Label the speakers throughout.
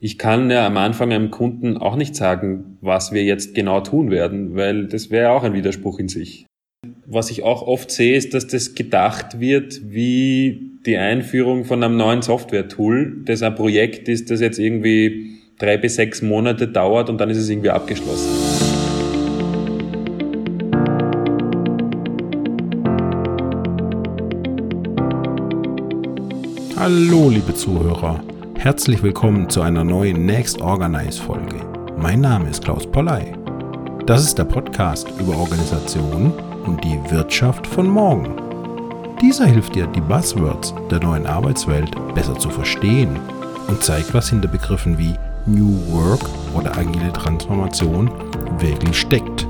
Speaker 1: Ich kann ja am Anfang einem Kunden auch nicht sagen, was wir jetzt genau tun werden, weil das wäre auch ein Widerspruch in sich. Was ich auch oft sehe, ist, dass das gedacht wird wie die Einführung von einem neuen Software-Tool, das ein Projekt ist, das jetzt irgendwie drei bis sechs Monate dauert und dann ist es irgendwie abgeschlossen.
Speaker 2: Hallo, liebe Zuhörer. Herzlich willkommen zu einer neuen Next Organize Folge. Mein Name ist Klaus Polley. Das ist der Podcast über Organisation und die Wirtschaft von morgen. Dieser hilft dir, die Buzzwords der neuen Arbeitswelt besser zu verstehen und zeigt, was hinter Begriffen wie New Work oder agile Transformation wirklich steckt.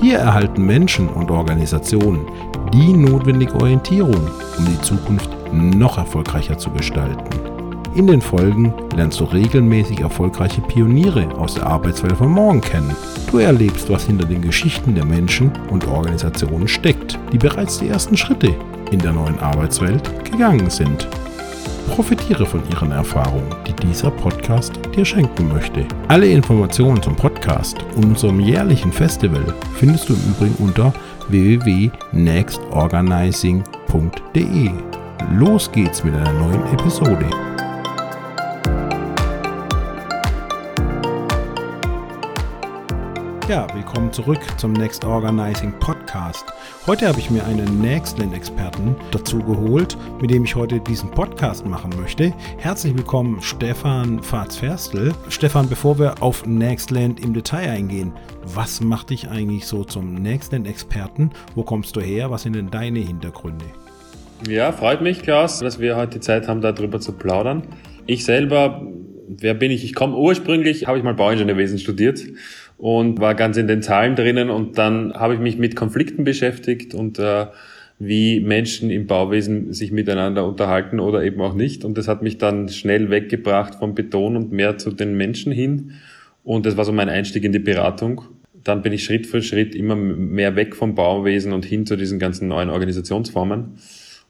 Speaker 2: Hier erhalten Menschen und Organisationen die notwendige Orientierung, um die Zukunft noch erfolgreicher zu gestalten. In den Folgen lernst du regelmäßig erfolgreiche Pioniere aus der Arbeitswelt von morgen kennen. Du erlebst, was hinter den Geschichten der Menschen und Organisationen steckt, die bereits die ersten Schritte in der neuen Arbeitswelt gegangen sind. Profitiere von ihren Erfahrungen, die dieser Podcast dir schenken möchte. Alle Informationen zum Podcast und unserem jährlichen Festival findest du im Übrigen unter www.nextorganizing.de. Los geht's mit einer neuen Episode. Ja, willkommen zurück zum Next Organizing Podcast. Heute habe ich mir einen Nextland-Experten dazu geholt, mit dem ich heute diesen Podcast machen möchte. Herzlich willkommen, Stefan Fahrs-Ferstel. Stefan, bevor wir auf Nextland im Detail eingehen, was macht dich eigentlich so zum Nextland-Experten? Wo kommst du her? Was sind denn deine Hintergründe?
Speaker 1: Ja, freut mich, Klaus, dass wir heute die Zeit haben, darüber zu plaudern. Ich selber, wer bin ich? Ich komme ursprünglich, habe ich mal Bauingenieurwesen studiert und war ganz in den Zahlen drinnen und dann habe ich mich mit Konflikten beschäftigt und äh, wie Menschen im Bauwesen sich miteinander unterhalten oder eben auch nicht. Und das hat mich dann schnell weggebracht vom Beton und mehr zu den Menschen hin. Und das war so mein Einstieg in die Beratung. Dann bin ich Schritt für Schritt immer mehr weg vom Bauwesen und hin zu diesen ganzen neuen Organisationsformen.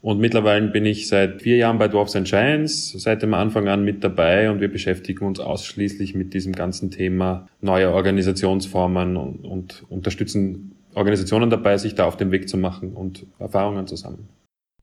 Speaker 1: Und mittlerweile bin ich seit vier Jahren bei Dwarfs and Giants, seit dem Anfang an mit dabei und wir beschäftigen uns ausschließlich mit diesem ganzen Thema neuer Organisationsformen und, und unterstützen Organisationen dabei, sich da auf den Weg zu machen und Erfahrungen zu sammeln.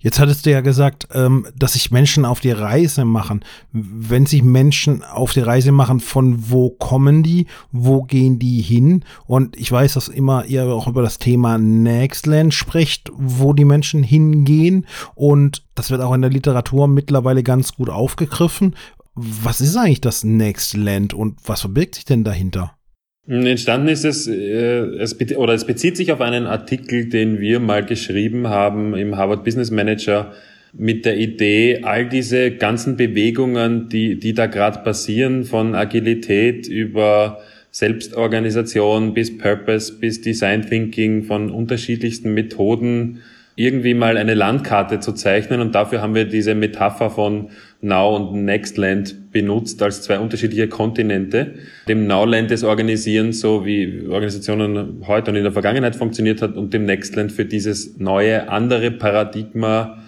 Speaker 2: Jetzt hattest du ja gesagt, ähm, dass sich Menschen auf die Reise machen. Wenn sich Menschen auf die Reise machen, von wo kommen die, wo gehen die hin? Und ich weiß, dass immer ihr auch über das Thema Nextland spricht, wo die Menschen hingehen. Und das wird auch in der Literatur mittlerweile ganz gut aufgegriffen. Was ist eigentlich das Nextland und was verbirgt sich denn dahinter?
Speaker 1: Entstanden ist es, äh, es oder es bezieht sich auf einen Artikel, den wir mal geschrieben haben im Harvard Business Manager mit der Idee, all diese ganzen Bewegungen, die, die da gerade passieren, von Agilität über Selbstorganisation bis Purpose bis Design Thinking, von unterschiedlichsten Methoden, irgendwie mal eine Landkarte zu zeichnen. Und dafür haben wir diese Metapher von Now und Nextland benutzt als zwei unterschiedliche Kontinente. Dem Nowland des Organisieren, so wie Organisationen heute und in der Vergangenheit funktioniert hat, und dem Nextland für dieses neue, andere Paradigma,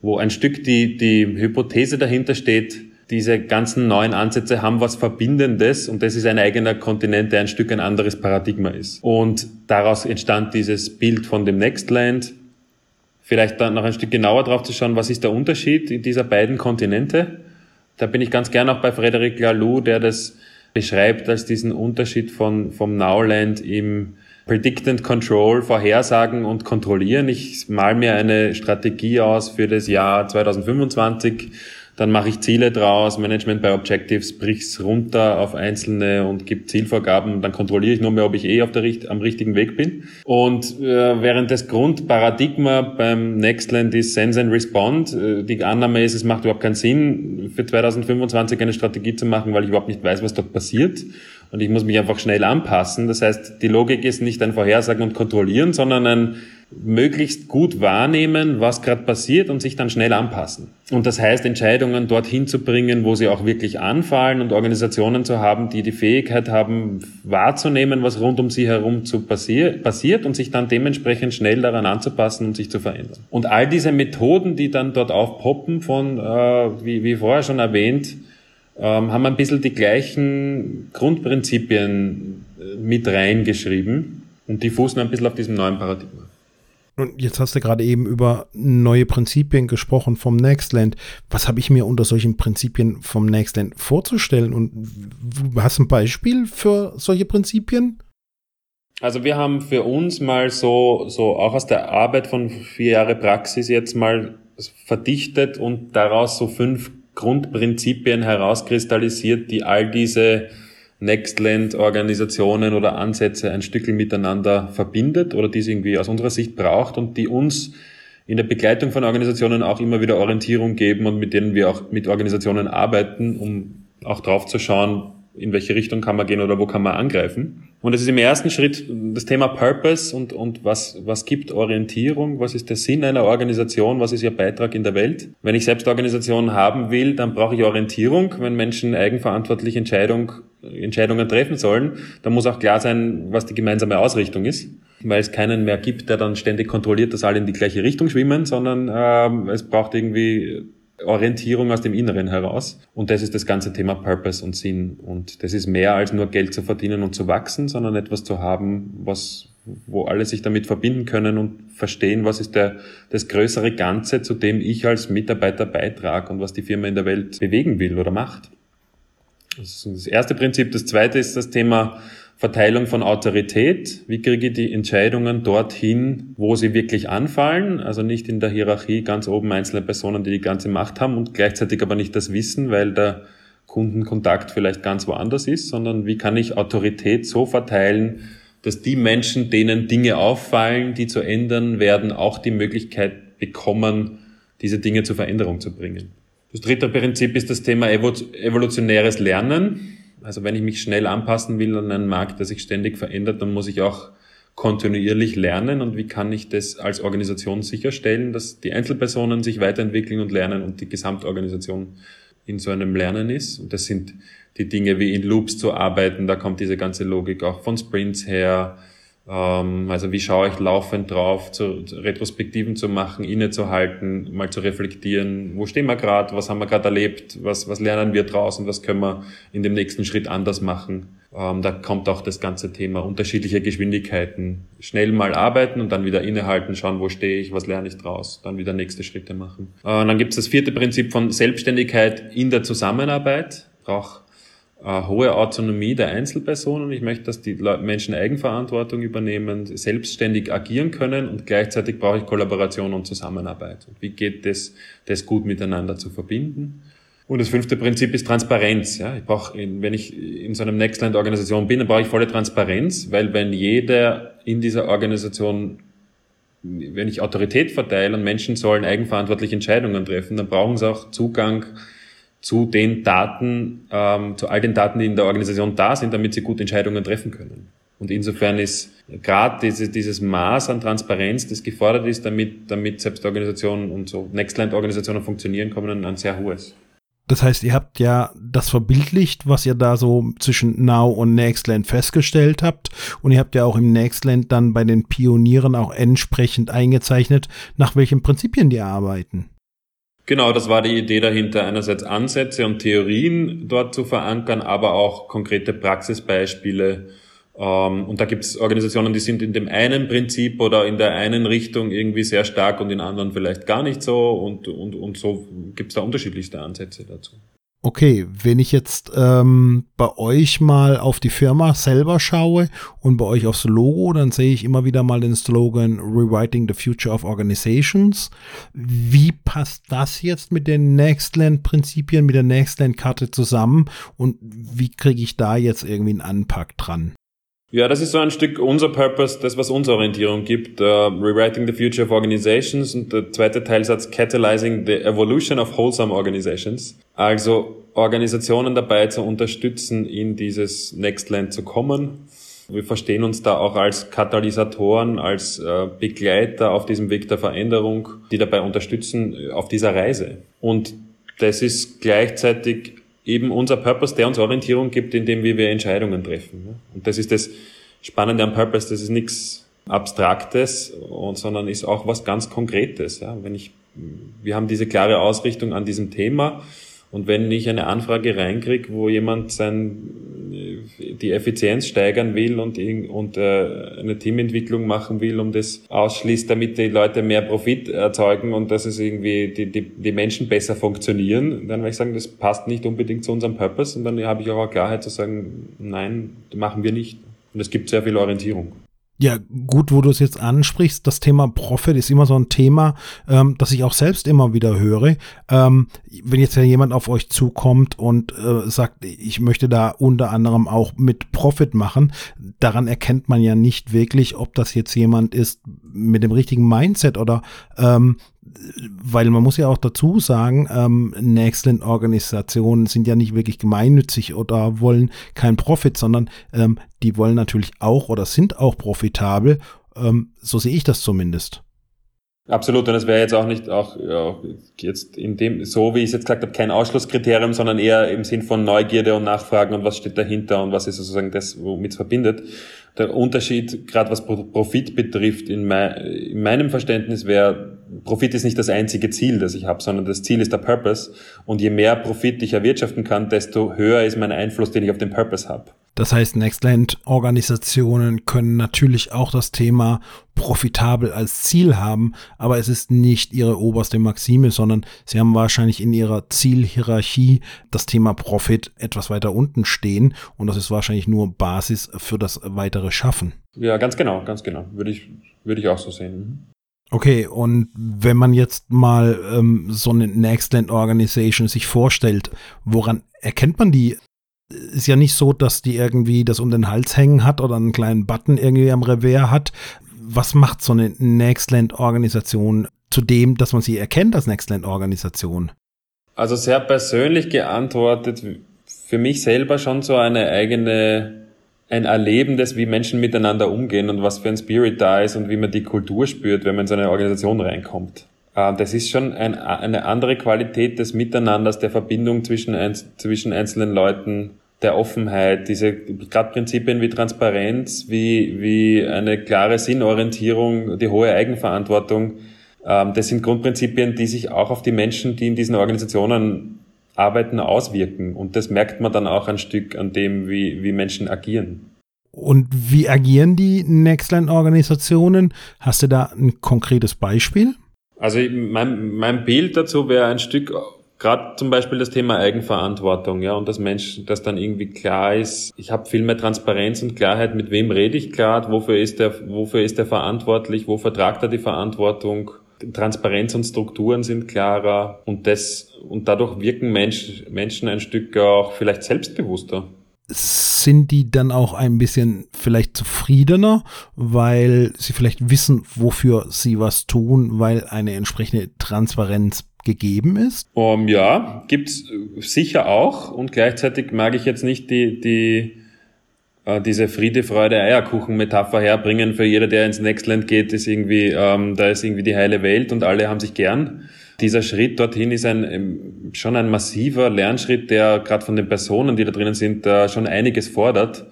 Speaker 1: wo ein Stück die, die Hypothese dahinter steht, diese ganzen neuen Ansätze haben was Verbindendes und das ist ein eigener Kontinent, der ein Stück ein anderes Paradigma ist. Und daraus entstand dieses Bild von dem Nextland, vielleicht dann noch ein Stück genauer drauf zu schauen, was ist der Unterschied in dieser beiden Kontinente. Da bin ich ganz gern auch bei Frederic Laloux, der das beschreibt als diesen Unterschied von, vom Nowland im Predict and Control, Vorhersagen und Kontrollieren. Ich mal mir eine Strategie aus für das Jahr 2025 dann mache ich Ziele draus, Management by Objectives, brich's runter auf einzelne und gibt Zielvorgaben dann kontrolliere ich nur mehr, ob ich eh auf der, am richtigen Weg bin. Und äh, während das Grundparadigma beim Nextland ist Sense and Respond, äh, die Annahme ist, es macht überhaupt keinen Sinn, für 2025 eine Strategie zu machen, weil ich überhaupt nicht weiß, was dort passiert. Und ich muss mich einfach schnell anpassen. Das heißt, die Logik ist nicht ein Vorhersagen und Kontrollieren, sondern ein möglichst gut wahrnehmen, was gerade passiert und sich dann schnell anpassen. Und das heißt, Entscheidungen dorthin zu bringen, wo sie auch wirklich anfallen und Organisationen zu haben, die die Fähigkeit haben, wahrzunehmen, was rund um sie herum zu passier passiert und sich dann dementsprechend schnell daran anzupassen und sich zu verändern. Und all diese Methoden, die dann dort aufpoppen von, äh, wie, wie vorher schon erwähnt, ähm, haben ein bisschen die gleichen Grundprinzipien äh, mit reingeschrieben und die fußen ein bisschen auf diesem neuen Paradigma.
Speaker 2: Und jetzt hast du gerade eben über neue Prinzipien gesprochen vom Nextland. Was habe ich mir unter solchen Prinzipien vom Nextland vorzustellen? Und hast du ein Beispiel für solche Prinzipien?
Speaker 1: Also wir haben für uns mal so, so auch aus der Arbeit von vier Jahre Praxis jetzt mal verdichtet und daraus so fünf Grundprinzipien herauskristallisiert, die all diese Nextland-Organisationen oder Ansätze ein Stückchen miteinander verbindet oder die es irgendwie aus unserer Sicht braucht und die uns in der Begleitung von Organisationen auch immer wieder Orientierung geben und mit denen wir auch mit Organisationen arbeiten, um auch drauf zu schauen, in welche Richtung kann man gehen oder wo kann man angreifen. Und es ist im ersten Schritt das Thema Purpose und, und was, was gibt Orientierung, was ist der Sinn einer Organisation, was ist ihr Beitrag in der Welt. Wenn ich selbst Organisationen haben will, dann brauche ich Orientierung. Wenn Menschen eigenverantwortlich Entscheidung, Entscheidungen treffen sollen, dann muss auch klar sein, was die gemeinsame Ausrichtung ist. Weil es keinen mehr gibt, der dann ständig kontrolliert, dass alle in die gleiche Richtung schwimmen, sondern äh, es braucht irgendwie Orientierung aus dem Inneren heraus. Und das ist das ganze Thema Purpose und Sinn. Und das ist mehr als nur Geld zu verdienen und zu wachsen, sondern etwas zu haben, was, wo alle sich damit verbinden können und verstehen, was ist der, das größere Ganze, zu dem ich als Mitarbeiter beitrage und was die Firma in der Welt bewegen will oder macht. Das ist das erste Prinzip. Das zweite ist das Thema Verteilung von Autorität. Wie kriege ich die Entscheidungen dorthin, wo sie wirklich anfallen? Also nicht in der Hierarchie ganz oben einzelne Personen, die die ganze Macht haben und gleichzeitig aber nicht das Wissen, weil der Kundenkontakt vielleicht ganz woanders ist, sondern wie kann ich Autorität so verteilen, dass die Menschen, denen Dinge auffallen, die zu ändern werden, auch die Möglichkeit bekommen, diese Dinge zur Veränderung zu bringen. Das dritte Prinzip ist das Thema evolutionäres Lernen. Also wenn ich mich schnell anpassen will an einen Markt, der sich ständig verändert, dann muss ich auch kontinuierlich lernen. Und wie kann ich das als Organisation sicherstellen, dass die Einzelpersonen sich weiterentwickeln und lernen und die Gesamtorganisation in so einem Lernen ist. Und das sind die Dinge wie in Loops zu arbeiten, da kommt diese ganze Logik auch von Sprints her, also wie schaue ich laufend drauf, zu, zu Retrospektiven zu machen, innezuhalten, mal zu reflektieren, wo stehen wir gerade, was haben wir gerade erlebt, was, was lernen wir draußen, was können wir in dem nächsten Schritt anders machen. Ähm, da kommt auch das ganze Thema unterschiedliche Geschwindigkeiten. Schnell mal arbeiten und dann wieder innehalten, schauen, wo stehe ich, was lerne ich draus, dann wieder nächste Schritte machen. Äh, und dann gibt es das vierte Prinzip von Selbstständigkeit in der Zusammenarbeit. Braucht hohe Autonomie der Einzelpersonen. Ich möchte, dass die Menschen Eigenverantwortung übernehmen, selbstständig agieren können und gleichzeitig brauche ich Kollaboration und Zusammenarbeit. Und wie geht das, das gut miteinander zu verbinden? Und das fünfte Prinzip ist Transparenz. Ja, ich brauche, wenn ich in so einem Nextland-Organisation bin, dann brauche ich volle Transparenz, weil wenn jeder in dieser Organisation wenn ich Autorität verteile und Menschen sollen eigenverantwortlich Entscheidungen treffen, dann brauchen sie auch Zugang zu den Daten, ähm, zu all den Daten, die in der Organisation da sind, damit sie gute Entscheidungen treffen können. Und insofern ist gerade diese, dieses Maß an Transparenz, das gefordert ist, damit, damit Selbstorganisationen und so Nextland-Organisationen funktionieren, kommen ein sehr hohes.
Speaker 2: Das heißt, ihr habt ja das verbildlicht, was ihr da so zwischen Now und Nextland festgestellt habt. Und ihr habt ja auch im Nextland dann bei den Pionieren auch entsprechend eingezeichnet, nach welchen Prinzipien die arbeiten.
Speaker 1: Genau, das war die Idee dahinter, einerseits Ansätze und Theorien dort zu verankern, aber auch konkrete Praxisbeispiele. Ähm, und da gibt es Organisationen, die sind in dem einen Prinzip oder in der einen Richtung irgendwie sehr stark und in anderen vielleicht gar nicht so. Und, und, und so gibt es da unterschiedlichste Ansätze dazu.
Speaker 2: Okay, wenn ich jetzt ähm, bei euch mal auf die Firma selber schaue und bei euch aufs Logo, dann sehe ich immer wieder mal den Slogan Rewriting the Future of Organizations. Wie passt das jetzt mit den Nextland-Prinzipien, mit der Nextland-Karte zusammen und wie kriege ich da jetzt irgendwie einen Anpack dran?
Speaker 1: Ja, das ist so ein Stück unser Purpose, das, was uns Orientierung gibt. Uh, Rewriting the Future of Organizations und der zweite Teilsatz Catalyzing the Evolution of Wholesome Organizations. Also Organisationen dabei zu unterstützen, in dieses Next Land zu kommen. Wir verstehen uns da auch als Katalysatoren, als äh, Begleiter auf diesem Weg der Veränderung, die dabei unterstützen äh, auf dieser Reise. Und das ist gleichzeitig eben unser Purpose, der uns Orientierung gibt, indem wir, wir Entscheidungen treffen. Und das ist das Spannende am Purpose, das ist nichts Abstraktes, sondern ist auch was ganz Konkretes. Wenn ich, wir haben diese klare Ausrichtung an diesem Thema Und wenn ich eine Anfrage reinkriege, wo jemand sein, die Effizienz steigern will und, und äh, eine Teamentwicklung machen will, um das ausschließt, damit die Leute mehr Profit erzeugen und dass es irgendwie die, die, die Menschen besser funktionieren, dann werde ich sagen, das passt nicht unbedingt zu unserem Purpose und dann habe ich auch Klarheit zu sagen, nein, machen wir nicht. Und es gibt sehr viel Orientierung.
Speaker 2: Ja, gut, wo du es jetzt ansprichst, das Thema Profit ist immer so ein Thema, ähm, das ich auch selbst immer wieder höre. Ähm, wenn jetzt ja jemand auf euch zukommt und äh, sagt, ich möchte da unter anderem auch mit Profit machen, daran erkennt man ja nicht wirklich, ob das jetzt jemand ist mit dem richtigen Mindset oder ähm, weil man muss ja auch dazu sagen, ähm, Nextland-Organisationen sind ja nicht wirklich gemeinnützig oder wollen keinen Profit, sondern ähm, die wollen natürlich auch oder sind auch profitabel. Ähm, so sehe ich das zumindest.
Speaker 1: Absolut, und es wäre jetzt auch nicht auch ja, jetzt in dem, so wie ich es jetzt gesagt habe, kein Ausschlusskriterium, sondern eher im Sinn von Neugierde und Nachfragen und was steht dahinter und was ist sozusagen das, womit es verbindet. Der Unterschied, gerade was Profit betrifft, in, mein, in meinem Verständnis wäre, Profit ist nicht das einzige Ziel, das ich habe, sondern das Ziel ist der Purpose. Und je mehr Profit ich erwirtschaften kann, desto höher ist mein Einfluss, den ich auf den Purpose habe.
Speaker 2: Das heißt, Nextland-Organisationen können natürlich auch das Thema profitabel als Ziel haben, aber es ist nicht ihre oberste Maxime, sondern sie haben wahrscheinlich in ihrer Zielhierarchie das Thema Profit etwas weiter unten stehen und das ist wahrscheinlich nur Basis für das weitere Schaffen.
Speaker 1: Ja, ganz genau, ganz genau. Würde ich, würde ich auch so sehen.
Speaker 2: Okay, und wenn man jetzt mal ähm, so eine Nextland Organization sich vorstellt, woran erkennt man die? Ist ja nicht so, dass die irgendwie das um den Hals hängen hat oder einen kleinen Button irgendwie am Revers hat. Was macht so eine Nextland Organisation zu dem, dass man sie erkennt als Nextland Organisation?
Speaker 1: Also sehr persönlich geantwortet, für mich selber schon so eine eigene ein Erlebendes, wie Menschen miteinander umgehen und was für ein Spirit da ist und wie man die Kultur spürt, wenn man in so eine Organisation reinkommt. Äh, das ist schon ein, eine andere Qualität des Miteinanders, der Verbindung zwischen, zwischen einzelnen Leuten, der Offenheit, diese gerade Prinzipien wie Transparenz, wie, wie eine klare Sinnorientierung, die hohe Eigenverantwortung. Ähm, das sind Grundprinzipien, die sich auch auf die Menschen, die in diesen Organisationen Arbeiten auswirken. Und das merkt man dann auch ein Stück an dem, wie, wie Menschen agieren.
Speaker 2: Und wie agieren die Nextland-Organisationen? Hast du da ein konkretes Beispiel?
Speaker 1: Also mein, mein Bild dazu wäre ein Stück, gerade zum Beispiel das Thema Eigenverantwortung, ja, und dass Mensch, dass dann irgendwie klar ist, ich habe viel mehr Transparenz und Klarheit, mit wem rede ich gerade, wofür ist der, wofür ist der verantwortlich, wo vertragt er die Verantwortung Transparenz und Strukturen sind klarer und das und dadurch wirken Mensch, Menschen ein Stück auch vielleicht selbstbewusster.
Speaker 2: Sind die dann auch ein bisschen vielleicht zufriedener, weil sie vielleicht wissen, wofür sie was tun, weil eine entsprechende Transparenz gegeben ist?
Speaker 1: Um, ja, gibt's sicher auch und gleichzeitig mag ich jetzt nicht die, die äh, diese Friede, Freude, Eierkuchen-Metapher herbringen. Für jeder, der ins Nextland geht, ist irgendwie, ähm, da ist irgendwie die heile Welt und alle haben sich gern. Dieser Schritt dorthin ist ein, ähm, schon ein massiver Lernschritt, der gerade von den Personen, die da drinnen sind, äh, schon einiges fordert.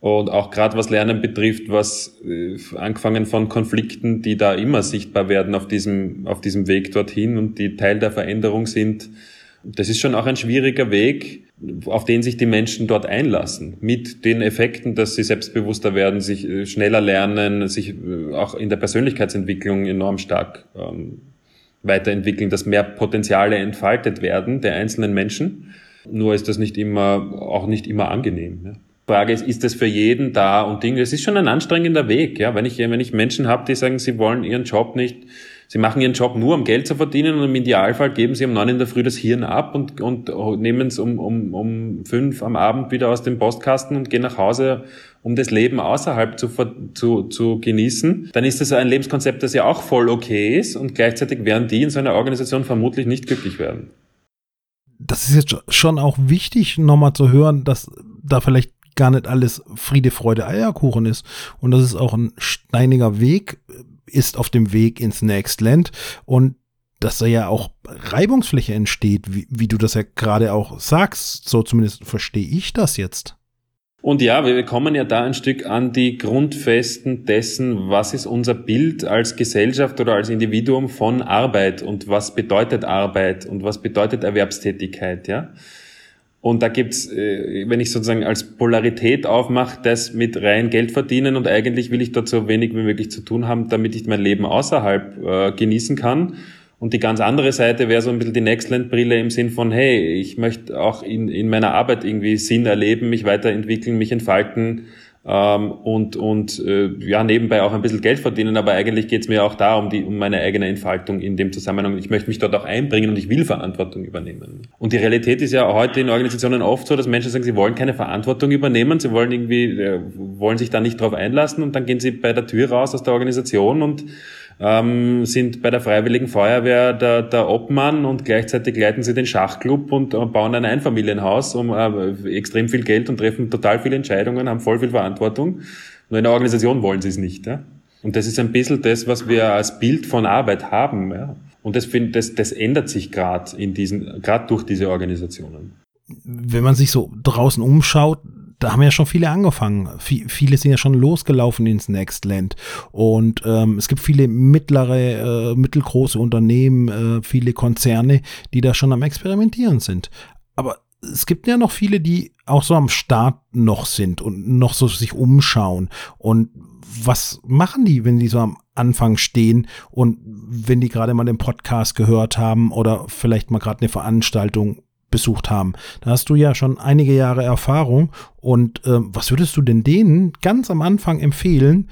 Speaker 1: Und auch gerade was Lernen betrifft, was äh, angefangen von Konflikten, die da immer sichtbar werden auf diesem, auf diesem Weg dorthin und die Teil der Veränderung sind. Das ist schon auch ein schwieriger Weg, auf den sich die Menschen dort einlassen, mit den Effekten, dass sie selbstbewusster werden, sich äh, schneller lernen, sich äh, auch in der Persönlichkeitsentwicklung enorm stark ähm, weiterentwickeln, dass mehr Potenziale entfaltet werden der einzelnen Menschen. Nur ist das nicht immer, auch nicht immer angenehm. Ja. Frage ist, ist das für jeden da und Dinge? Es ist schon ein anstrengender Weg, ja. Wenn ich, wenn ich Menschen habe, die sagen, sie wollen ihren Job nicht Sie machen ihren Job nur, um Geld zu verdienen und im Idealfall geben sie um neun in der Früh das Hirn ab und, und nehmen es um, um, um fünf am Abend wieder aus dem Postkasten und gehen nach Hause, um das Leben außerhalb zu, zu, zu genießen. Dann ist das ein Lebenskonzept, das ja auch voll okay ist und gleichzeitig werden die in so einer Organisation vermutlich nicht glücklich werden.
Speaker 2: Das ist jetzt schon auch wichtig, nochmal zu hören, dass da vielleicht gar nicht alles Friede, Freude, Eierkuchen ist. Und das ist auch ein steiniger Weg, ist auf dem Weg ins Next Land und dass da ja auch Reibungsfläche entsteht, wie, wie du das ja gerade auch sagst. So zumindest verstehe ich das jetzt.
Speaker 1: Und ja, wir kommen ja da ein Stück an die Grundfesten dessen, was ist unser Bild als Gesellschaft oder als Individuum von Arbeit und was bedeutet Arbeit und was bedeutet Erwerbstätigkeit, ja. Und da gibt's, äh, wenn ich sozusagen als Polarität aufmache, das mit rein Geld verdienen und eigentlich will ich dort so wenig wie möglich zu tun haben, damit ich mein Leben außerhalb äh, genießen kann. Und die ganz andere Seite wäre so ein bisschen die Nextland-Brille im Sinn von, hey, ich möchte auch in, in meiner Arbeit irgendwie Sinn erleben, mich weiterentwickeln, mich entfalten ähm, und, und äh, ja, nebenbei auch ein bisschen Geld verdienen. Aber eigentlich geht es mir auch da um, die, um meine eigene Entfaltung in dem Zusammenhang. Ich möchte mich dort auch einbringen und ich will Verantwortung übernehmen. Und die Realität ist ja heute in Organisationen oft so, dass Menschen sagen, sie wollen keine Verantwortung übernehmen, sie wollen irgendwie, äh, wollen sich da nicht drauf einlassen und dann gehen sie bei der Tür raus aus der Organisation und ähm, sind bei der Freiwilligen Feuerwehr der, der Obmann und gleichzeitig leiten sie den Schachclub und äh, bauen ein Einfamilienhaus um äh, extrem viel Geld und treffen total viele Entscheidungen, haben voll viel Verantwortung. Nur in der Organisation wollen sie es nicht. Ja? Und das ist ein bisschen das, was wir als Bild von Arbeit haben. Ja? Und das, find, das, das ändert sich gerade in diesen, gerade durch diese Organisationen.
Speaker 2: Wenn man sich so draußen umschaut, da haben ja schon viele angefangen. V viele sind ja schon losgelaufen ins Nextland. Und ähm, es gibt viele mittlere, äh, mittelgroße Unternehmen, äh, viele Konzerne, die da schon am Experimentieren sind. Aber es gibt ja noch viele, die auch so am Start noch sind und noch so sich umschauen. Und was machen die, wenn die so am Anfang stehen und wenn die gerade mal den Podcast gehört haben oder vielleicht mal gerade eine Veranstaltung besucht haben. Da hast du ja schon einige Jahre Erfahrung. Und ähm, was würdest du denn denen ganz am Anfang empfehlen?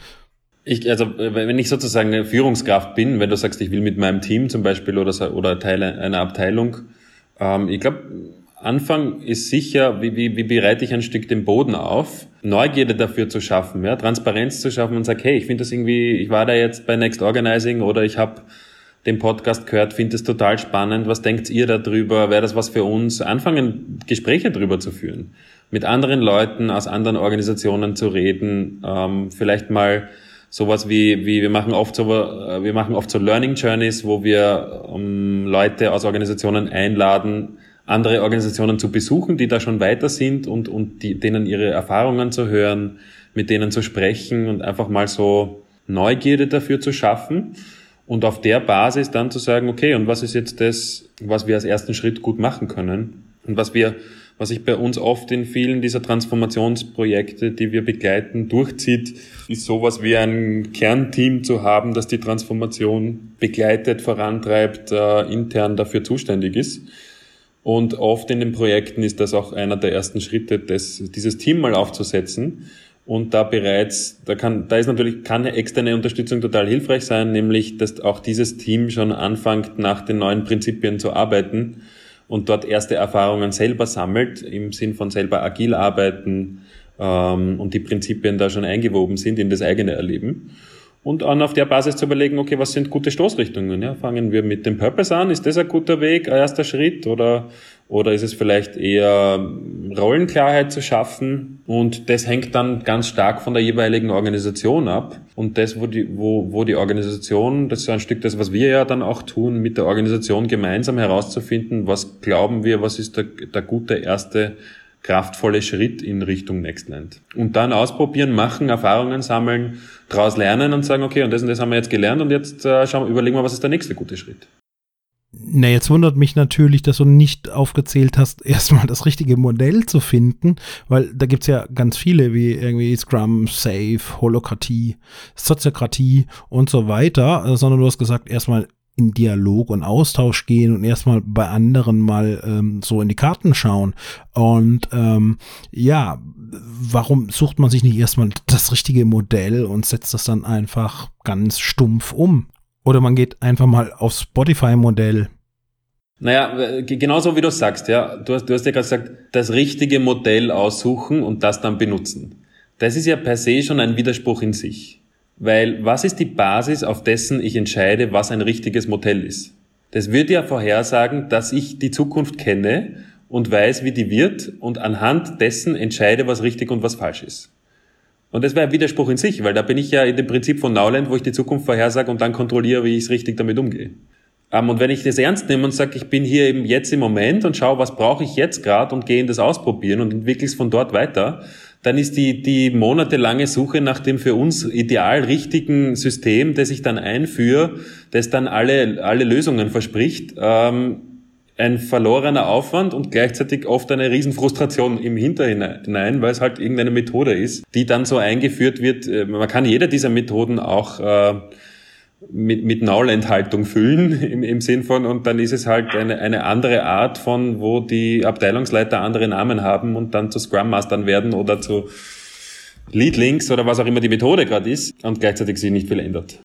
Speaker 1: Ich, also wenn ich sozusagen eine Führungskraft bin, wenn du sagst, ich will mit meinem Team zum Beispiel oder, oder Teil einer Abteilung, ähm, ich glaube, Anfang ist sicher, wie, wie, wie bereite ich ein Stück den Boden auf, Neugierde dafür zu schaffen, ja, Transparenz zu schaffen und sag, hey, ich finde das irgendwie, ich war da jetzt bei Next Organizing oder ich habe den Podcast gehört, finde es total spannend. Was denkt ihr darüber? Wäre das was für uns? Anfangen, Gespräche darüber zu führen. Mit anderen Leuten aus anderen Organisationen zu reden. Ähm, vielleicht mal sowas wie, wie wir machen oft so, äh, wir machen oft so Learning Journeys, wo wir ähm, Leute aus Organisationen einladen, andere Organisationen zu besuchen, die da schon weiter sind und, und die, denen ihre Erfahrungen zu hören, mit denen zu sprechen und einfach mal so Neugierde dafür zu schaffen und auf der Basis dann zu sagen, okay, und was ist jetzt das, was wir als ersten Schritt gut machen können? Und was wir, was sich bei uns oft in vielen dieser Transformationsprojekte, die wir begleiten, durchzieht, ist sowas wie ein Kernteam zu haben, das die Transformation begleitet, vorantreibt, äh, intern dafür zuständig ist. Und oft in den Projekten ist das auch einer der ersten Schritte, das, dieses Team mal aufzusetzen und da bereits, da kann, da ist natürlich, kann externe Unterstützung total hilfreich sein, nämlich, dass auch dieses Team schon anfängt, nach den neuen Prinzipien zu arbeiten und dort erste Erfahrungen selber sammelt, im Sinn von selber agil arbeiten ähm, und die Prinzipien da schon eingewoben sind in das eigene Erleben. Und dann auf der Basis zu überlegen, okay, was sind gute Stoßrichtungen? Ja, fangen wir mit dem Purpose an? Ist das ein guter Weg, ein erster Schritt? Oder oder ist es vielleicht eher Rollenklarheit zu schaffen? Und das hängt dann ganz stark von der jeweiligen Organisation ab. Und das, wo die, wo, wo die Organisation, das ist ein Stück das, was wir ja dann auch tun, mit der Organisation gemeinsam herauszufinden, was glauben wir, was ist der, der gute erste kraftvolle Schritt in Richtung Nextland. Und dann ausprobieren, machen, Erfahrungen sammeln, daraus lernen und sagen, okay, und das und das haben wir jetzt gelernt und jetzt äh, schauen, überlegen wir, was ist der nächste gute Schritt.
Speaker 2: Na, jetzt wundert mich natürlich, dass du nicht aufgezählt hast, erstmal das richtige Modell zu finden, weil da gibt es ja ganz viele, wie irgendwie Scrum, Safe, Holokratie, Soziokratie und so weiter, äh, sondern du hast gesagt, erstmal in Dialog und Austausch gehen und erstmal bei anderen mal ähm, so in die Karten schauen. Und ähm, ja, warum sucht man sich nicht erstmal das richtige Modell und setzt das dann einfach ganz stumpf um? Oder man geht einfach mal aufs Spotify-Modell.
Speaker 1: Naja, genauso wie du sagst, ja. Du hast, du hast ja gerade gesagt, das richtige Modell aussuchen und das dann benutzen. Das ist ja per se schon ein Widerspruch in sich. Weil was ist die Basis, auf dessen ich entscheide, was ein richtiges Modell ist? Das wird ja vorhersagen, dass ich die Zukunft kenne und weiß, wie die wird und anhand dessen entscheide, was richtig und was falsch ist. Und das wäre ein Widerspruch in sich, weil da bin ich ja in dem Prinzip von Nowland, wo ich die Zukunft vorhersage und dann kontrolliere, wie ich es richtig damit umgehe. Um, ähm, und wenn ich das ernst nehme und sage, ich bin hier eben jetzt im Moment und schaue, was brauche ich jetzt gerade und gehe in das ausprobieren und entwickle es von dort weiter, dann ist die, die monatelange Suche nach dem für uns ideal richtigen System, das ich dann einführe, das dann alle, alle Lösungen verspricht, ähm, ein verlorener Aufwand und gleichzeitig oft eine Riesenfrustration im Hinterhinein, weil es halt irgendeine Methode ist, die dann so eingeführt wird. Äh, man kann jede dieser Methoden auch äh, mit, mit Nullenthaltung füllen im, im Sinn von und dann ist es halt eine, eine andere Art von, wo die Abteilungsleiter andere Namen haben und dann zu Scrum Mastern werden oder zu Lead Links oder was auch immer die Methode gerade ist und gleichzeitig sich nicht viel ändert.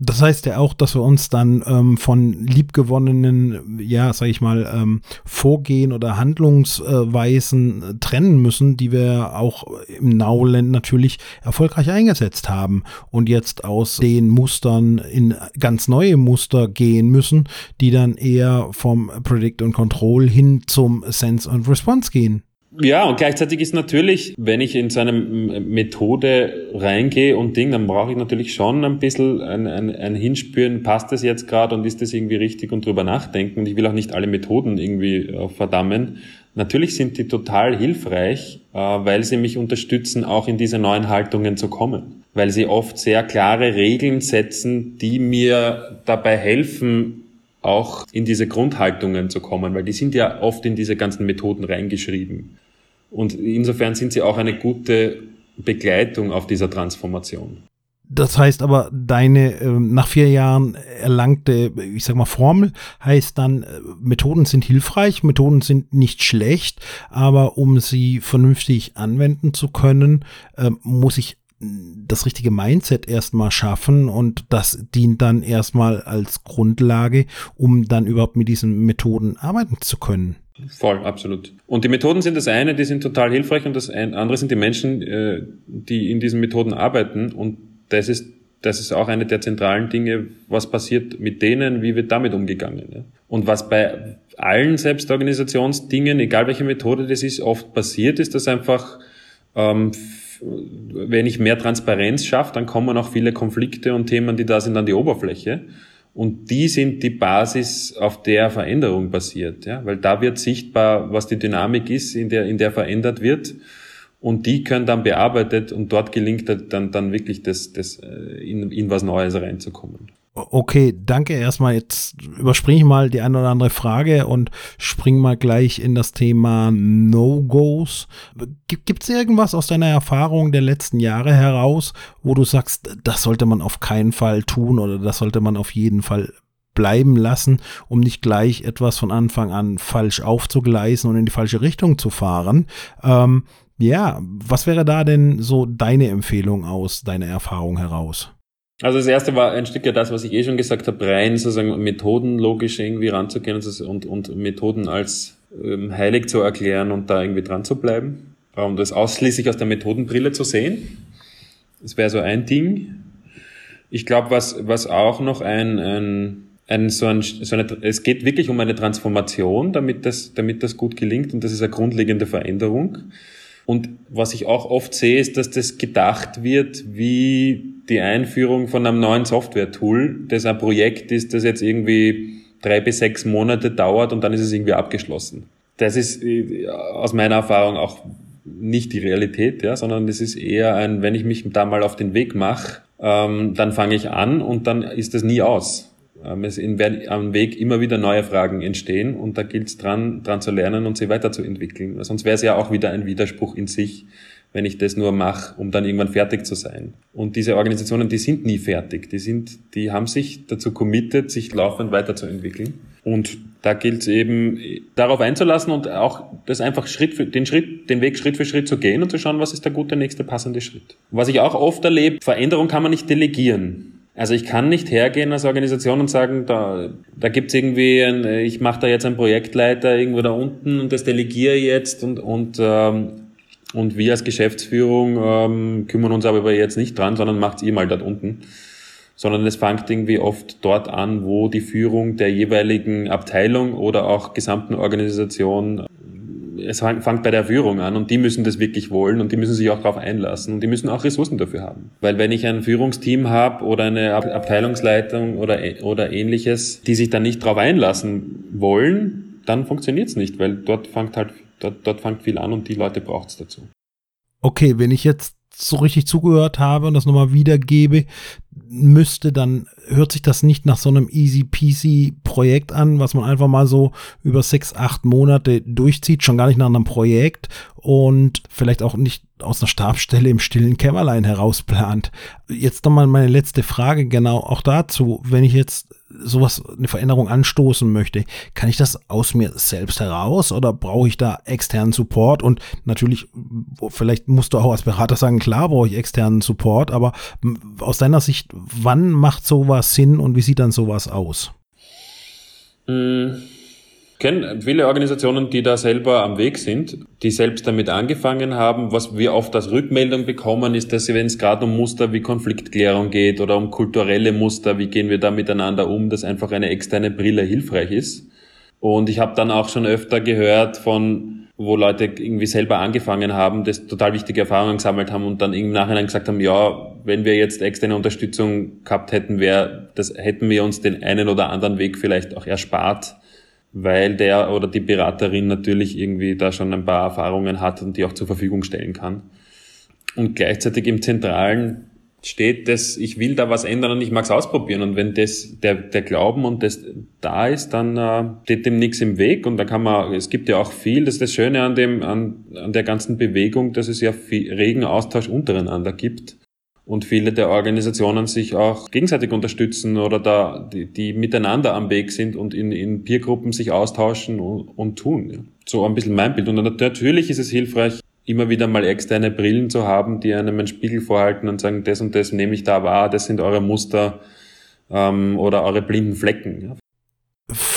Speaker 2: Das heißt ja auch, dass wir uns dann ähm, von liebgewonnenen, ja, sag ich mal, ähm, Vorgehen oder Handlungsweisen äh, trennen müssen, die wir auch im Nowland natürlich erfolgreich eingesetzt haben und jetzt aus den Mustern in ganz neue Muster gehen müssen, die dann eher vom Predict und Control hin zum Sense und Response gehen.
Speaker 1: Ja, und gleichzeitig ist natürlich, wenn ich in so eine Methode reingehe und Ding, dann brauche ich natürlich schon ein bisschen ein, ein, ein Hinspüren, passt das jetzt gerade und ist das irgendwie richtig und drüber nachdenken. Und ich will auch nicht alle Methoden irgendwie äh, verdammen. Natürlich sind die total hilfreich, äh, weil sie mich unterstützen, auch in diese neuen Haltungen zu kommen. Weil sie oft sehr klare Regeln setzen, die mir dabei helfen, auch in diese Grundhaltungen zu kommen, weil die sind ja oft in diese ganzen Methoden reingeschrieben. Und insofern sind sie auch eine gute Begleitung auf dieser Transformation.
Speaker 2: Das heißt aber, deine äh, nach vier Jahren erlangte, ich sag mal, Formel heißt dann, äh, Methoden sind hilfreich, Methoden sind nicht schlecht, aber um sie vernünftig anwenden zu können, äh, muss ich das richtige Mindset erstmal schaffen und das dient dann erstmal als Grundlage, um dann überhaupt mit diesen Methoden arbeiten zu können.
Speaker 1: Voll, absolut. Und die Methoden sind das eine, die sind total hilfreich und das andere sind die Menschen, äh, die in diesen Methoden arbeiten und das ist das ist auch eine der zentralen Dinge, was passiert mit denen, wie wird damit umgegangen. Und was bei allen Selbstorganisationsdingen, egal welche Methode das ist, oft passiert, ist, dass einfach, ähm, wenn ich mehr Transparenz schaffe, dann kommen auch viele Konflikte und Themen, die da sind, an die Oberfläche. Und die sind die Basis, auf der Veränderung passiert, ja, weil da wird sichtbar, was die Dynamik ist, in der, in der verändert wird. Und die können dann bearbeitet und dort gelingt dann, dann wirklich das, das, äh, in, in was Neues reinzukommen.
Speaker 2: Okay, danke erstmal. Jetzt überspringe ich mal die eine oder andere Frage und spring mal gleich in das Thema No-Gos. Gibt es irgendwas aus deiner Erfahrung der letzten Jahre heraus, wo du sagst, das sollte man auf keinen Fall tun oder das sollte man auf jeden Fall bleiben lassen, um nicht gleich etwas von Anfang an falsch aufzugleisen und in die falsche Richtung zu fahren? Ähm, ja, was wäre da denn so deine Empfehlung aus deiner Erfahrung heraus?
Speaker 1: Also das erste war ein Stück ja das, was ich eh schon gesagt habe, rein sozusagen methodenlogisch irgendwie ranzugehen und, und Methoden als ähm, heilig zu erklären und da irgendwie dran zu bleiben. Und das ausschließlich aus der Methodenbrille zu sehen. Das wäre so ein Ding. Ich glaube, was, was auch noch ein, ein, ein, so ein, so eine, es geht wirklich um eine Transformation, damit das, damit das gut gelingt und das ist eine grundlegende Veränderung. Und was ich auch oft sehe, ist, dass das gedacht wird wie die Einführung von einem neuen Software-Tool, das ein Projekt ist, das jetzt irgendwie drei bis sechs Monate dauert und dann ist es irgendwie abgeschlossen. Das ist äh, aus meiner Erfahrung auch nicht die Realität, ja, sondern das ist eher ein, wenn ich mich da mal auf den Weg mache, ähm, dann fange ich an und dann ist das nie aus. Ähm, es werden am Weg immer wieder neue Fragen entstehen und da gilt es dran, dran zu lernen und sie weiterzuentwickeln. Sonst wäre es ja auch wieder ein Widerspruch in sich, wenn ich das nur mache, um dann irgendwann fertig zu sein. Und diese Organisationen, die sind nie fertig. Die sind, die haben sich dazu committed, sich laufend weiterzuentwickeln. Und da gilt es eben, darauf einzulassen und auch das einfach Schritt für, den Schritt, den Weg Schritt für Schritt zu gehen und zu schauen, was ist der gute nächste passende Schritt. Was ich auch oft erlebe, Veränderung kann man nicht delegieren. Also ich kann nicht hergehen als Organisation und sagen, da, da gibt's irgendwie, ein, ich mache da jetzt einen Projektleiter irgendwo da unten und das delegiere jetzt und, und, ähm, und wir als Geschäftsführung ähm, kümmern uns aber jetzt nicht dran, sondern macht's ihr mal dort unten. Sondern es fängt irgendwie oft dort an, wo die Führung der jeweiligen Abteilung oder auch gesamten Organisation es fängt bei der Führung an und die müssen das wirklich wollen und die müssen sich auch darauf einlassen und die müssen auch Ressourcen dafür haben. Weil wenn ich ein Führungsteam habe oder eine Abteilungsleitung oder, oder ähnliches, die sich dann nicht darauf einlassen wollen, dann funktioniert es nicht, weil dort fängt halt, dort, dort fängt viel an und die Leute braucht es dazu.
Speaker 2: Okay, wenn ich jetzt so richtig zugehört habe und das nochmal wiedergebe, müsste, dann hört sich das nicht nach so einem easy peasy Projekt an, was man einfach mal so über sechs, acht Monate durchzieht, schon gar nicht nach einem Projekt und vielleicht auch nicht aus einer Stabstelle im stillen Kämmerlein herausplant. Jetzt nochmal meine letzte Frage genau auch dazu. Wenn ich jetzt sowas, eine Veränderung anstoßen möchte, kann ich das aus mir selbst heraus oder brauche ich da externen Support? Und natürlich, vielleicht musst du auch als Berater sagen, klar brauche ich externen Support, aber aus deiner Sicht, wann macht sowas Sinn und wie sieht dann sowas aus?
Speaker 1: Mmh kenne viele Organisationen, die da selber am Weg sind, die selbst damit angefangen haben. Was wir oft als Rückmeldung bekommen, ist, dass wenn es gerade um Muster wie Konfliktklärung geht oder um kulturelle Muster, wie gehen wir da miteinander um, dass einfach eine externe Brille hilfreich ist. Und ich habe dann auch schon öfter gehört von wo Leute irgendwie selber angefangen haben, das total wichtige Erfahrungen gesammelt haben und dann im Nachhinein gesagt haben, ja, wenn wir jetzt externe Unterstützung gehabt hätten, wäre, das hätten wir uns den einen oder anderen Weg vielleicht auch erspart, weil der oder die Beraterin natürlich irgendwie da schon ein paar Erfahrungen hat und die auch zur Verfügung stellen kann. Und gleichzeitig im Zentralen steht das, ich will da was ändern und ich mag es ausprobieren. Und wenn das der, der Glauben und das da ist, dann äh, steht dem nichts im Weg. Und da kann man, es gibt ja auch viel, das ist das Schöne an dem, an, an der ganzen Bewegung, dass es ja viel regen Austausch untereinander gibt und viele der Organisationen sich auch gegenseitig unterstützen oder da die, die miteinander am Weg sind und in, in Peergruppen sich austauschen und, und tun. Ja. So ein bisschen mein Bild. Und natürlich ist es hilfreich, immer wieder mal externe Brillen zu haben, die einem einen Spiegel vorhalten und sagen, das und das nehme ich da wahr, das sind eure Muster ähm, oder eure blinden Flecken. Ja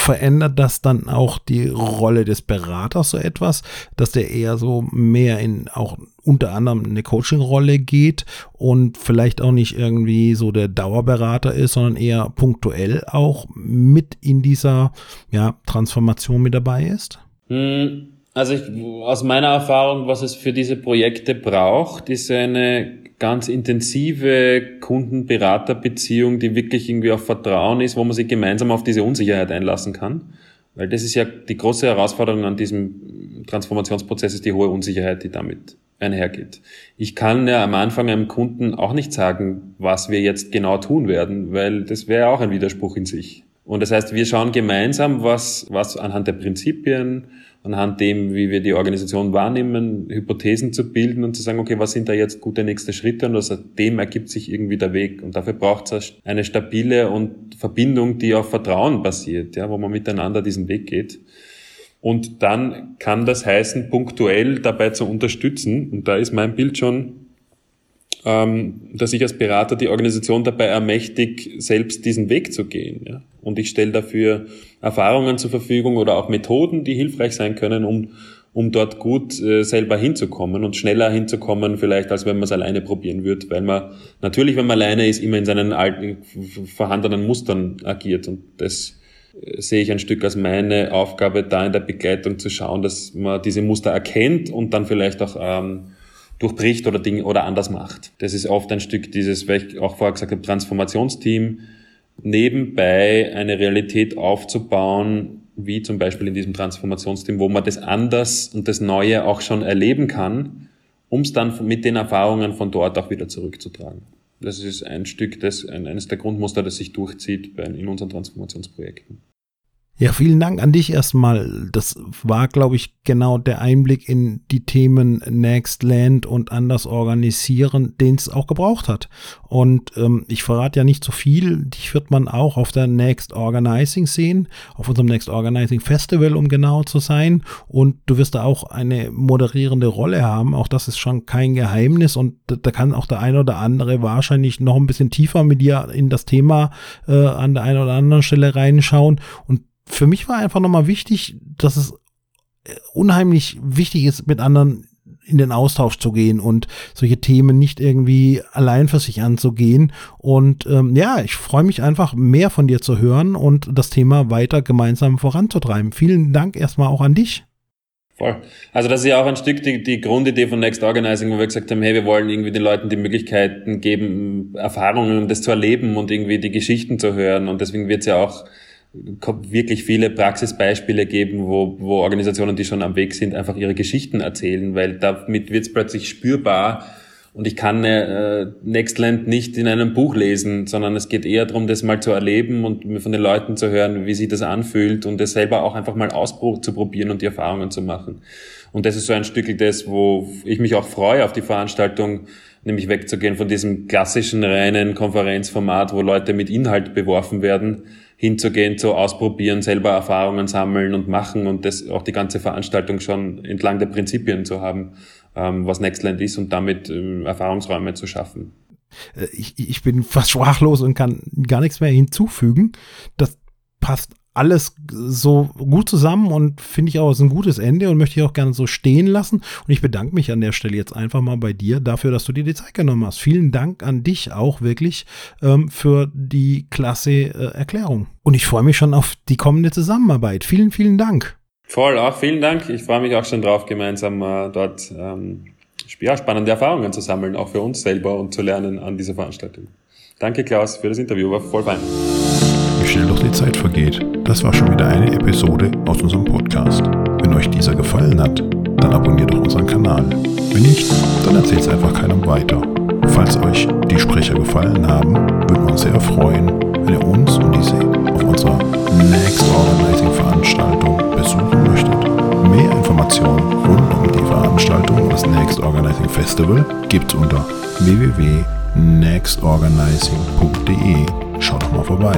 Speaker 2: verändert das dann auch die Rolle des Beraters so etwas, dass der eher so mehr in auch unter anderem eine Coaching-Rolle geht und vielleicht auch nicht irgendwie so der Dauerberater ist, sondern eher punktuell auch mit in dieser ja, Transformation mit dabei ist?
Speaker 1: Hm, also ich, aus meiner Erfahrung, was es für diese Projekte braucht, ist eine ganz intensive Kundenberaterbeziehung, die wirklich irgendwie auf Vertrauen ist, wo man sich gemeinsam auf diese Unsicherheit einlassen kann. Weil das ist ja die große Herausforderung an diesem Transformationsprozess, ist die hohe Unsicherheit, die damit einhergeht. Ich kann ja am Anfang einem Kunden auch nicht sagen, was wir jetzt genau tun werden, weil das wäre auch ein Widerspruch in sich. Und das heißt, wir schauen gemeinsam, was, was anhand der Prinzipien, anhand dem, wie wir die Organisation wahrnehmen, Hypothesen zu bilden und zu sagen, okay, was sind da jetzt gute nächste Schritte und aus dem ergibt sich irgendwie der Weg. Und dafür braucht es eine stabile und Verbindung, die auf Vertrauen basiert, ja, wo man miteinander diesen Weg geht. Und dann kann das heißen, punktuell dabei zu unterstützen. Und da ist mein Bild schon, ähm, dass ich als Berater die Organisation dabei ermächtig, selbst diesen Weg zu gehen. Ja? Und ich stelle dafür Erfahrungen zur Verfügung oder auch Methoden, die hilfreich sein können, um, um dort gut äh, selber hinzukommen und schneller hinzukommen, vielleicht als wenn man es alleine probieren würde, weil man natürlich, wenn man alleine ist, immer in seinen alten, vorhandenen Mustern agiert. Und das äh, sehe ich ein Stück als meine Aufgabe, da in der Begleitung zu schauen, dass man diese Muster erkennt und dann vielleicht auch ähm, durchbricht oder Dinge oder anders macht. Das ist oft ein Stück dieses, weil ich auch vorher gesagt habe, Transformationsteam, nebenbei eine Realität aufzubauen, wie zum Beispiel in diesem Transformationsteam, wo man das anders und das Neue auch schon erleben kann, um es dann mit den Erfahrungen von dort auch wieder zurückzutragen. Das ist ein Stück, das, eines der Grundmuster, das sich durchzieht in unseren Transformationsprojekten.
Speaker 2: Ja, vielen Dank an dich erstmal. Das war, glaube ich, genau der Einblick in die Themen Next Land und anders organisieren, den es auch gebraucht hat. Und ähm, ich verrate ja nicht so viel. Dich wird man auch auf der Next Organizing sehen, auf unserem Next Organizing Festival, um genau zu sein. Und du wirst da auch eine moderierende Rolle haben. Auch das ist schon kein Geheimnis. Und da kann auch der eine oder andere wahrscheinlich noch ein bisschen tiefer mit dir in das Thema äh, an der einen oder anderen Stelle reinschauen. Und für mich war einfach nochmal wichtig, dass es äh, unheimlich wichtig ist, mit anderen in den Austausch zu gehen und solche Themen nicht irgendwie allein für sich anzugehen. Und ähm, ja, ich freue mich einfach mehr von dir zu hören und das Thema weiter gemeinsam voranzutreiben. Vielen Dank erstmal auch an dich.
Speaker 1: Voll. Also das ist ja auch ein Stück die, die Grundidee von Next Organizing, wo wir gesagt haben, hey, wir wollen irgendwie den Leuten die Möglichkeiten geben, Erfahrungen, das zu erleben und irgendwie die Geschichten zu hören. Und deswegen wird es ja auch wirklich viele Praxisbeispiele geben, wo, wo Organisationen, die schon am Weg sind, einfach ihre Geschichten erzählen, weil damit wird es plötzlich spürbar, und ich kann äh, Nextland nicht in einem Buch lesen, sondern es geht eher darum, das mal zu erleben und von den Leuten zu hören, wie sich das anfühlt und das selber auch einfach mal auszuprobieren und die Erfahrungen zu machen. Und das ist so ein Stück das, wo ich mich auch freue auf die Veranstaltung, nämlich wegzugehen von diesem klassischen reinen Konferenzformat, wo Leute mit Inhalt beworfen werden, hinzugehen, zu ausprobieren, selber Erfahrungen sammeln und machen und das auch die ganze Veranstaltung schon entlang der Prinzipien zu haben ähm, was Nextland ist und damit ähm, Erfahrungsräume zu schaffen.
Speaker 2: Äh, ich, ich bin fast sprachlos und kann gar nichts mehr hinzufügen. Das passt alles so gut zusammen und finde ich auch ist ein gutes Ende und möchte ich auch gerne so stehen lassen. Und ich bedanke mich an der Stelle jetzt einfach mal bei dir dafür, dass du dir die Zeit genommen hast. Vielen Dank an dich auch wirklich ähm, für die klasse äh, Erklärung. Und ich freue mich schon auf die kommende Zusammenarbeit. Vielen, vielen Dank.
Speaker 1: Voll, auch vielen Dank. Ich freue mich auch schon drauf, gemeinsam äh, dort ähm, ja, spannende Erfahrungen zu sammeln, auch für uns selber und zu lernen an dieser Veranstaltung. Danke, Klaus, für das Interview. War voll fein.
Speaker 2: Schnell doch die Zeit vergeht. Das war schon wieder eine Episode aus unserem Podcast. Wenn euch dieser gefallen hat, dann abonniert doch unseren Kanal. Wenn nicht, dann erzählt es einfach keinem weiter. Falls euch die Sprecher gefallen haben, würden wir uns sehr freuen, wenn ihr uns und diese auf unserer Next Organizing Veranstaltung besuchen möchtet. Mehr Informationen rund um die Veranstaltung des Next Organizing Festival gibt es unter www.nextorganizing.de. Schaut doch mal vorbei.